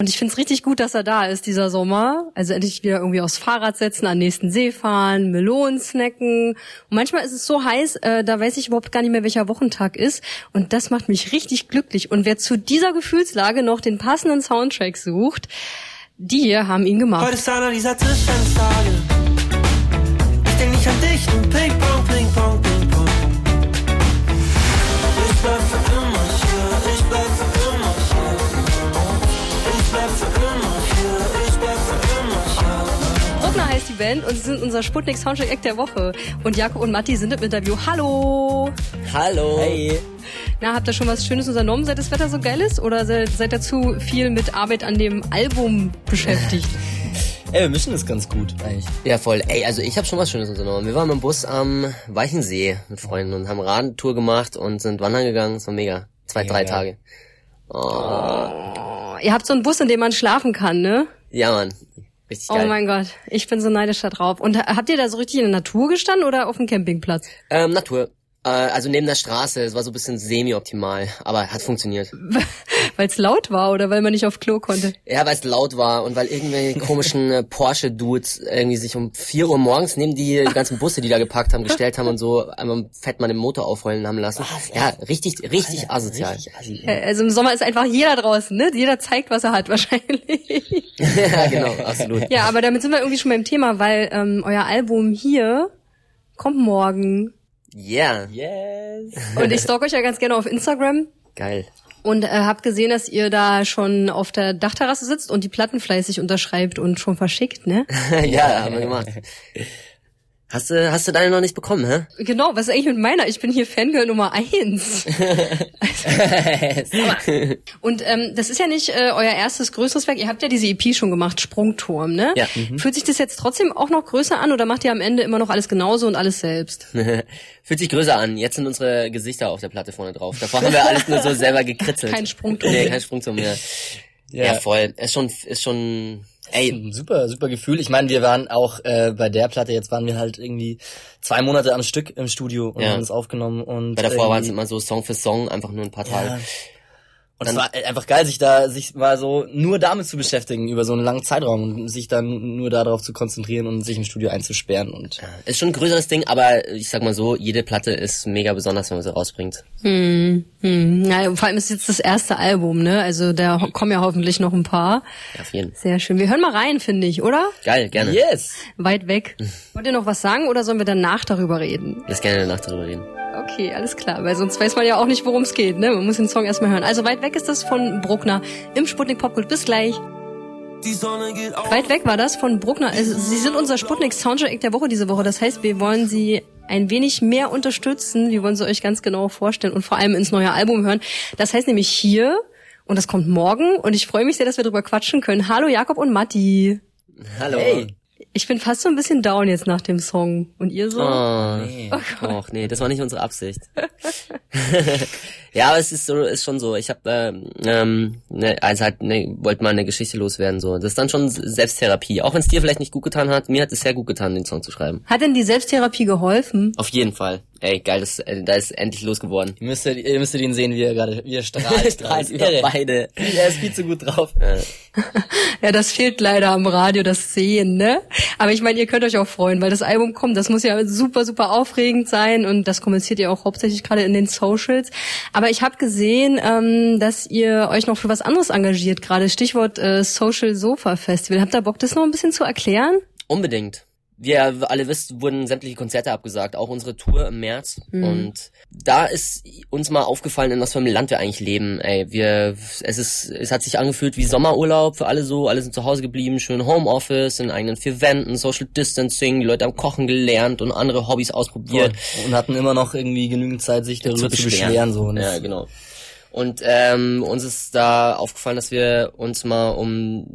Und ich finde es richtig gut, dass er da ist, dieser Sommer. Also endlich wieder irgendwie aufs Fahrrad setzen, an nächsten See fahren, Melonen snacken. Und manchmal ist es so heiß, äh, da weiß ich überhaupt gar nicht mehr, welcher Wochentag ist. Und das macht mich richtig glücklich. Und wer zu dieser Gefühlslage noch den passenden Soundtrack sucht, die hier haben ihn gemacht. Heute ist einer dieser Tischtennistage. Ich denk nicht an dich, nur Ping-Pong, Band und sie sind unser Sputnik Soundtrack Act der Woche. Und Jakob und Matti sind im Interview. Hallo! Hallo. Hey. Na, habt ihr schon was Schönes unternommen, seit das Wetter so geil ist? Oder seid, seid ihr zu viel mit Arbeit an dem Album beschäftigt? Ey, wir mischen das ganz gut eigentlich. Ja, voll. Ey, also ich habe schon was Schönes unternommen. Wir waren im Bus am Weichensee mit Freunden und haben Radtour gemacht und sind wandern gegangen. Es war mega. Zwei, drei Mega. Tage. Oh, ihr habt so einen Bus, in dem man schlafen kann, ne? Ja, Mann. Richtig Oh geil. mein Gott, ich bin so neidisch da drauf. Und ha- habt ihr da so richtig in der Natur gestanden oder auf dem Campingplatz? ähm, Natur. Äh, also neben der Straße. Es war so ein bisschen semi-optimal, aber hat funktioniert. Weil es laut war oder weil man nicht auf Klo konnte? Ja, weil es laut war und weil irgendwelche komischen äh, Porsche-Dudes irgendwie sich um 4 Uhr morgens neben die, die ganzen Busse, die da geparkt haben, gestellt haben und so einmal fett mal den Motor aufheulen haben lassen. Ja, richtig, richtig asozial. Richtig. Äh, Also im Sommer ist einfach jeder draußen, ne? Jeder zeigt, was er hat wahrscheinlich. ja, genau, absolut. ja, aber damit sind wir irgendwie schon beim Thema, weil ähm, euer Album hier kommt morgen. Yeah, Yes. Und ich stalk euch ja ganz gerne auf Instagram. geil. Und äh, hab gesehen, dass ihr da schon auf der Dachterrasse sitzt und die Platten fleißig unterschreibt und schon verschickt, ne? ja, haben wir gemacht. Hast du, hast du deine noch nicht bekommen, hä? Genau, was ist eigentlich mit meiner? Ich bin hier Fangirl Nummer eins. Und ähm, das ist ja nicht äh, euer erstes größeres Werk. Ihr habt ja diese EP schon gemacht, Sprungturm, ne? Ja. Fühlt sich das jetzt trotzdem auch noch größer an oder macht ihr am Ende immer noch alles genauso und alles selbst? Fühlt sich größer an. Jetzt sind unsere Gesichter auf der Platte vorne drauf. Davor haben wir alles nur so selber gekritzelt. Kein Sprungturm. Nee, kein Sprungturm mehr. Ja, voll. Ist schon, ist schon, ey, Ein super, super Gefühl. Ich meine, wir waren auch äh, bei der Platte, jetzt waren wir halt irgendwie zwei Monate am Stück im Studio und Ja. haben es aufgenommen und bei davor waren es immer so Song für Song, einfach nur ein paar Tage. Ja. Und es war einfach geil, sich da, sich mal so nur damit zu beschäftigen über so einen langen Zeitraum und sich dann nur darauf zu konzentrieren und sich im Studio einzusperren und Ist schon ein größeres Ding, aber ich sag mal so, jede Platte ist mega besonders, wenn man sie rausbringt. Hm, hm. Na, vor allem ist jetzt das erste Album, ne? Also da kommen ja hoffentlich noch ein paar. Ja, auf jeden Fall. Sehr schön. Wir hören mal rein, finde ich, oder? Geil, gerne. yes! Weit weg. Wollt ihr noch was sagen oder sollen wir danach darüber reden? Lass gerne danach darüber reden. Okay, alles klar, weil sonst weiß man ja auch nicht, worum es geht, ne? Man muss den Song erstmal hören. Also weit weg ist das von Bruckner im Sputnik Popkult. Bis gleich. Die Sonne geht auf. Weit weg war das von Bruckner. Also, sie sind unser Sputnik Soundtrack der Woche diese Woche. Das heißt, wir wollen sie ein wenig mehr unterstützen. Wir wollen sie euch ganz genau vorstellen und vor allem ins neue Album hören. Das heißt nämlich hier und das kommt morgen und ich freue mich sehr, dass wir drüber quatschen können. Hallo Jakob und Matti. Hallo. Hey! Ich bin fast so ein bisschen down jetzt nach dem Song. Und ihr so? Oh, Nee. Och, nee, das war nicht unsere Absicht. ja, aber es ist so, ist schon so. Ich habe ähm, ähm, ne, also halt, ne, wollte mal eine Geschichte loswerden. So, das ist dann schon Selbsttherapie. Auch wenn es dir vielleicht nicht gut getan hat, mir hat es sehr gut getan, den Song zu schreiben. Hat denn die Selbsttherapie geholfen? Auf jeden Fall. Ey, geil, das, äh, da ist endlich losgeworden. Ihr müsstet, ihr müsstet ihn sehen, wie er gerade, wie er strahlt. Strahlt über Irre. beide. Er ist viel zu gut drauf. Ja, das fehlt leider am Radio, das Sehen, ne? Aber ich meine, ihr könnt euch auch freuen, weil das Album kommt. Das muss ja super, super aufregend sein und das kommuniziert ihr auch hauptsächlich gerade in den Socials. Aber ich habe gesehen, ähm, dass ihr euch noch für was anderes engagiert, gerade Stichwort äh, Social Sofa Festival. Habt ihr Bock, das noch ein bisschen zu erklären? Unbedingt. Wie ihr alle wisst, wurden sämtliche Konzerte abgesagt, auch unsere Tour im März. Und da ist uns mal aufgefallen, in was für einem Land wir eigentlich leben. Ey, wir, es ist, es hat sich angefühlt wie Sommerurlaub für alle so. Alle sind zu Hause geblieben, schön Homeoffice, in eigenen vier Wänden, Social Distancing, die Leute haben Kochen gelernt und andere Hobbys ausprobiert. Und hatten immer noch irgendwie genügend Zeit, sich darüber zu beschweren. so. Und Ja, genau. Und ähm, uns ist da aufgefallen, dass wir uns mal um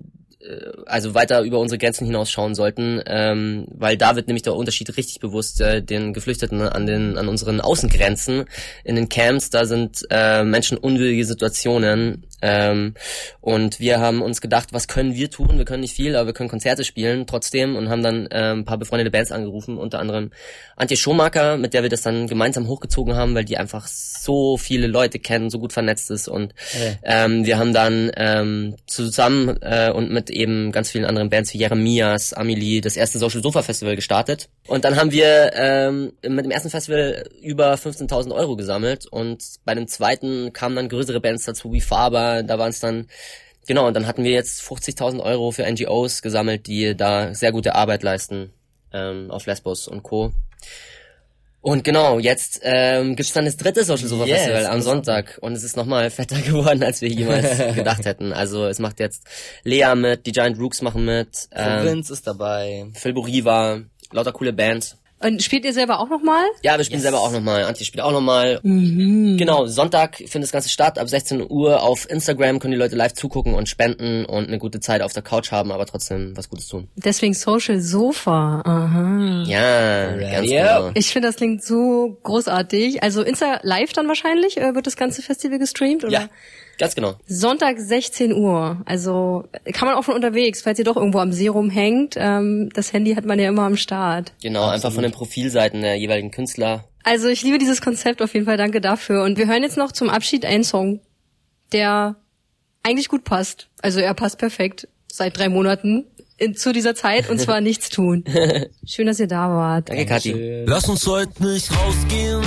also weiter über unsere Grenzen hinaus schauen sollten, ähm, weil da wird nämlich der Unterschied richtig bewusst äh, den Geflüchteten an den an unseren Außengrenzen in den Camps. Da sind äh, Menschen unwürdige Situationen Ähm, und wir haben uns gedacht, was können wir tun? Wir können nicht viel, aber wir können Konzerte spielen trotzdem und haben dann ähm, ein paar befreundete Bands angerufen, unter anderem Antje Schomaker, mit der wir das dann gemeinsam hochgezogen haben, weil die einfach so viele Leute kennen, so gut vernetzt ist und ähm, wir haben dann ähm, zusammen äh, und mit eben ganz vielen anderen Bands wie Jeremias, Amelie, das erste Social Sofa Festival gestartet. Und dann haben wir ähm, mit dem ersten Festival über 15.000 Euro gesammelt und bei dem zweiten kamen dann größere Bands dazu wie Faber, da waren es dann Genau, und dann hatten wir jetzt 50.000 Euro für NGOs gesammelt, die da sehr gute Arbeit leisten ähm, auf Lesbos und Co. Und genau, jetzt ähm, gibt's dann das dritte Social Sofa Yes, Festival am Sonntag und es ist nochmal fetter geworden, als wir jemals gedacht hätten. Also es macht jetzt Lea mit, die Giant Rooks machen mit, ähm, Provinz ist dabei. Phil Boriva, lauter coole Bands. Und spielt ihr selber auch nochmal? Ja, wir spielen Yes. selber auch nochmal. Antje spielt auch nochmal. Mhm. Genau, Sonntag findet das Ganze statt. Ab 16 Uhr auf Instagram können die Leute live zugucken und spenden und eine gute Zeit auf der Couch haben, aber trotzdem was Gutes tun. Deswegen Social Sofa. Aha. Ja, ganz Radio. genau. Ich finde, das klingt so großartig. Also Insta Live dann wahrscheinlich äh, wird das ganze Festival gestreamt, oder? Ja, ganz genau. Sonntag 16 Uhr. Also kann man auch von unterwegs, falls ihr doch irgendwo am See rumhängt. Ähm, das Handy hat man ja immer am Start. Genau, einfach von den Profilseiten der jeweiligen Künstler. Also ich liebe dieses Konzept auf jeden Fall. Danke dafür. Und wir hören jetzt noch zum Abschied einen Song, der eigentlich gut passt. Also er passt perfekt seit drei Monaten in, zu dieser Zeit und zwar nichts tun. Schön, dass ihr da wart. Danke, Kathi. Lass uns heute nicht rausgehen,